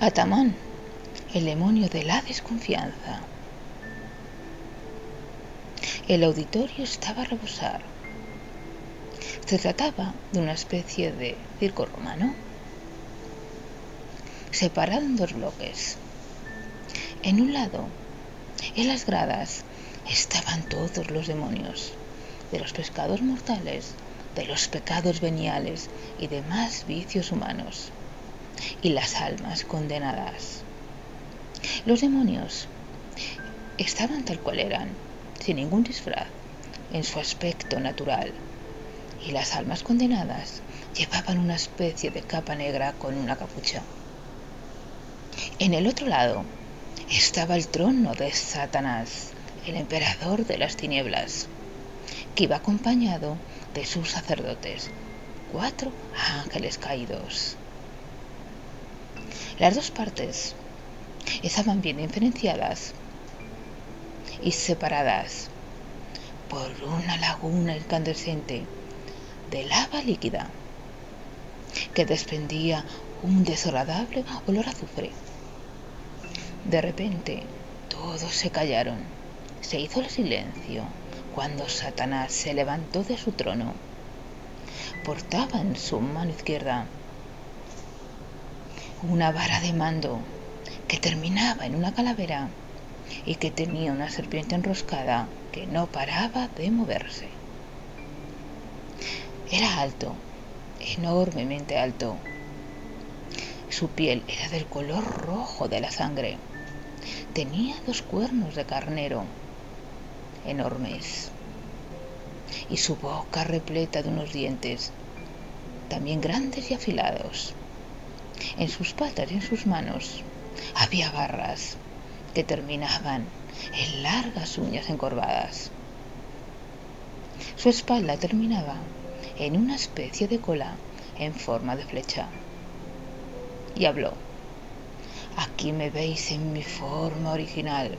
Atamán, el demonio de la desconfianza. El auditorio estaba a rebosar. Se trataba de una especie de circo romano, separado en dos bloques. En un lado, en las gradas, estaban todos los demonios, de los pescados mortales, de los pecados veniales y demás vicios humanos y las almas condenadas. Los demonios estaban tal cual eran, sin ningún disfraz, en su aspecto natural, y las almas condenadas llevaban una especie de capa negra con una capucha. En el otro lado estaba el trono de Satanás, el emperador de las tinieblas, que iba acompañado de sus sacerdotes, cuatro ángeles caídos. Las dos partes estaban bien diferenciadas y separadas por una laguna incandescente de lava líquida que desprendía un desagradable olor a azufre. De repente, todos se callaron. Se hizo el silencio cuando Satanás se levantó de su trono. Portaba en su mano izquierda una vara de mando que terminaba en una calavera y que tenía una serpiente enroscada que no paraba de moverse. Era alto, enormemente alto. Su piel era del color rojo de la sangre. Tenía dos cuernos de carnero enormes y su boca repleta de unos dientes también grandes y afilados. En sus patas y en sus manos había garras que terminaban en largas uñas encorvadas. Su espalda terminaba en una especie de cola en forma de flecha. Y habló. Aquí me veis en mi forma original.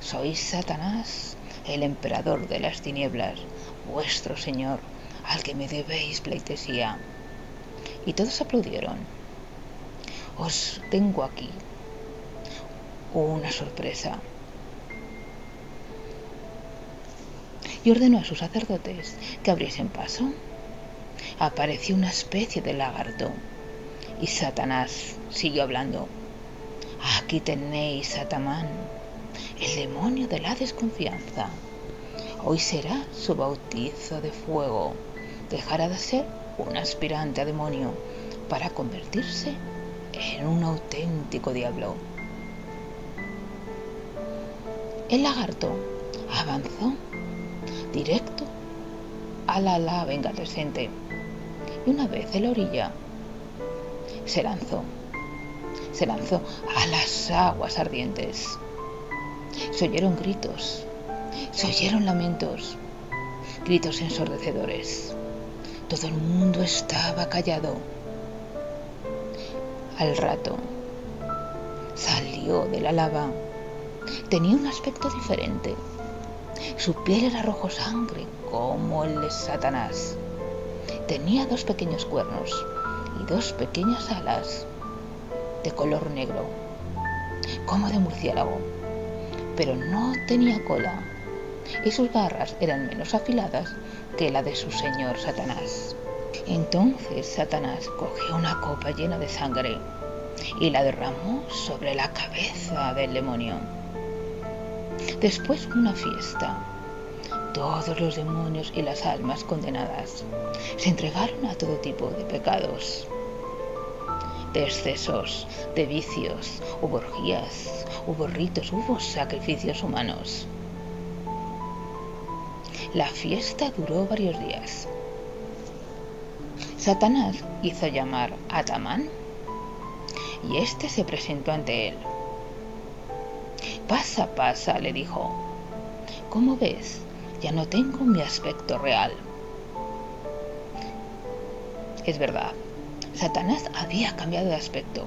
Soy Satanás, el emperador de las tinieblas, vuestro señor, al que me debéis pleitesía. Y todos aplaudieron. Os tengo aquí una sorpresa. Y ordenó a sus sacerdotes que abriesen paso. Apareció una especie de lagarto y Satanás siguió hablando. Aquí tenéis Satamán, el demonio de la desconfianza. Hoy será su bautizo de fuego. Dejará de ser un aspirante a demonio para convertirse en un auténtico diablo. El lagarto avanzó directo a la lava incandescente y una vez en la orilla se lanzó, se lanzó a las aguas ardientes. Se oyeron gritos, se oyeron lamentos, gritos ensordecedores. Todo el mundo estaba callado. Al rato salió de la lava. Tenía un aspecto diferente. Su piel era rojo sangre, como el de Satanás. Tenía dos pequeños cuernos y dos pequeñas alas de color negro, como de murciélago, pero no tenía cola y sus garras eran menos afiladas que la de su señor Satanás. Entonces Satanás cogió una copa llena de sangre y la derramó sobre la cabeza del demonio. Después una fiesta. Todos los demonios y las almas condenadas se entregaron a todo tipo de pecados, de excesos, de vicios, hubo orgías, hubo ritos, hubo sacrificios humanos. La fiesta duró varios días. Satanás hizo llamar a Tamán y éste se presentó ante él. Pasa, pasa, le dijo. ¿Cómo ves? Ya no tengo mi aspecto real. Es verdad, Satanás había cambiado de aspecto.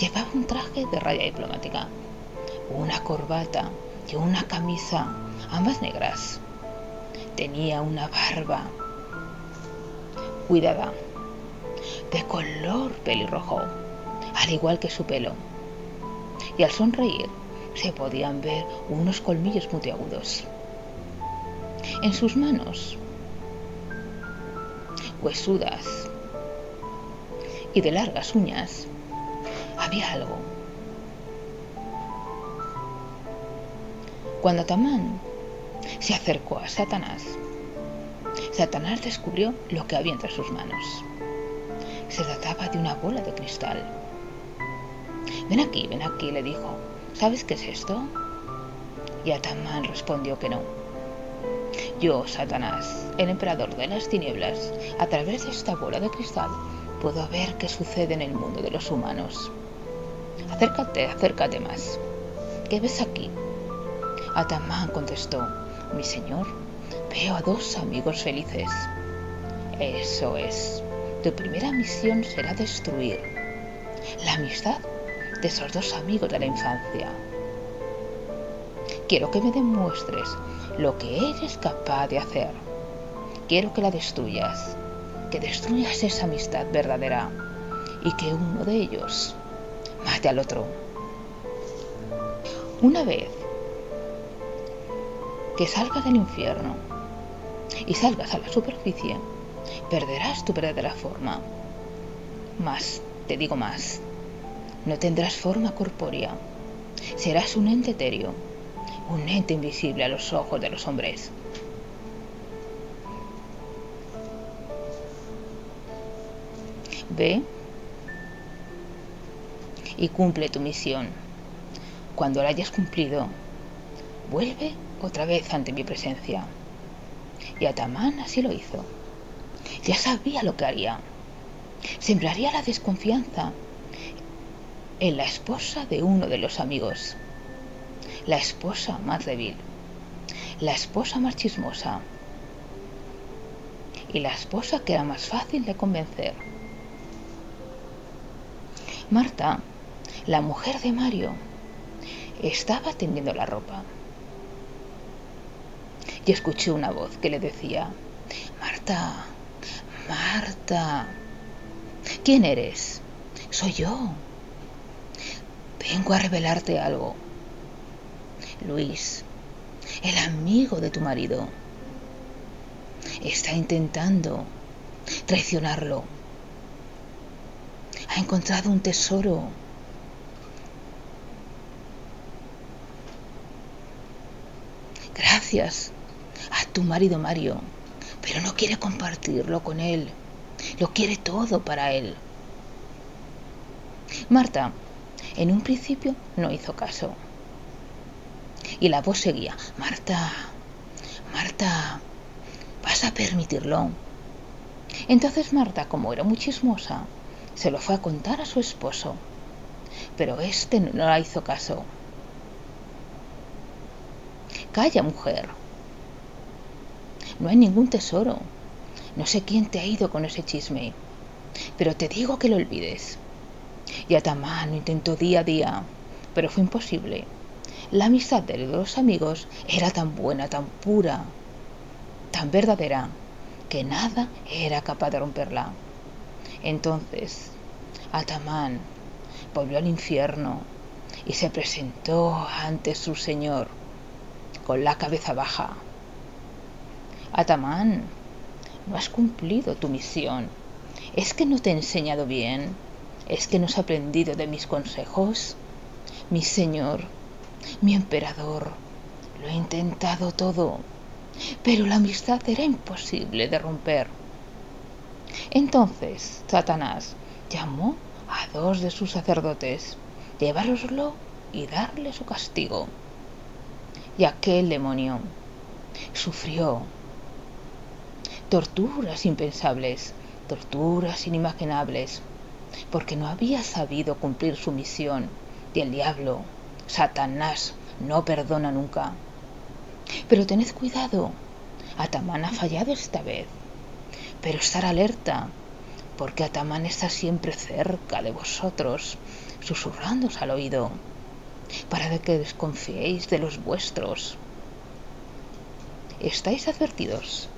Llevaba un traje de raya diplomática, una corbata y una camisa, ambas negras. Tenía una barba cuidada, de color pelirrojo, al igual que su pelo. Y al sonreír se podían ver unos colmillos puntiagudos. En sus manos, huesudas y de largas uñas, había algo. Cuando Atamán se acercó a Satanás, Satanás descubrió lo que había entre sus manos. Se trataba de una bola de cristal. Ven aquí, ven aquí, le dijo. ¿Sabes qué es esto? Y Atamán respondió que no. Yo, Satanás, el emperador de las tinieblas, a través de esta bola de cristal, puedo ver qué sucede en el mundo de los humanos. Acércate, acércate más. ¿Qué ves aquí? Atamán contestó, mi señor, veo a dos amigos felices. Eso es. Tu primera misión será destruir la amistad de esos dos amigos de la infancia. Quiero que me demuestres lo que eres capaz de hacer. Quiero que la destruyas, que destruyas esa amistad verdadera y que uno de ellos mate al otro. Una vez que salgas del infierno y salgas a la superficie, perderás tu verdadera forma. Más, te digo más, no tendrás forma corpórea. Serás un ente etéreo, un ente invisible a los ojos de los hombres. Ve y cumple tu misión. Cuando la hayas cumplido, vuelve otra vez ante mi presencia. Y Atamán así lo hizo. Ya sabía lo que haría. Sembraría la desconfianza en la esposa de uno de los amigos. La esposa más débil. La esposa más chismosa. Y la esposa que era más fácil de convencer. Marta, la mujer de Mario, estaba tendiendo la ropa y escuché una voz que le decía, Marta, Marta, ¿quién eres? Soy yo. Vengo a revelarte algo. Luis, el amigo de tu marido, está intentando traicionarlo. Ha encontrado un tesoro. Gracias tu marido Mario, pero no quiere compartirlo con él. Lo quiere todo para él. Marta, en un principio, no hizo caso. Y la voz seguía, Marta, Marta, ¿vas a permitirlo? Entonces Marta, como era muy chismosa, se lo fue a contar a su esposo. Pero este no la hizo caso. Calla, mujer, no hay ningún tesoro. No sé quién te ha ido con ese chisme, pero te digo que lo olvides. Y Atamán intentó día a día, pero fue imposible. La amistad de los amigos era tan buena, tan pura, tan verdadera, que nada era capaz de romperla. Entonces, Atamán volvió al infierno y se presentó ante su señor con la cabeza baja Atamán, no has cumplido tu misión. ¿Es que no te he enseñado bien? ¿Es que no has aprendido de mis consejos? Mi señor, mi emperador, lo he intentado todo, pero la amistad era imposible de romper. Entonces Satanás llamó a dos de sus sacerdotes, llevároslo y darle su castigo. Y aquel demonio sufrió torturas impensables, torturas inimaginables, porque no había sabido cumplir su misión y el diablo, Satanás, no perdona nunca. Pero tened cuidado, Atamán ha fallado esta vez, pero estar alerta, porque Atamán está siempre cerca de vosotros, susurrándoos al oído, para que desconfiéis de los vuestros. Estáis advertidos.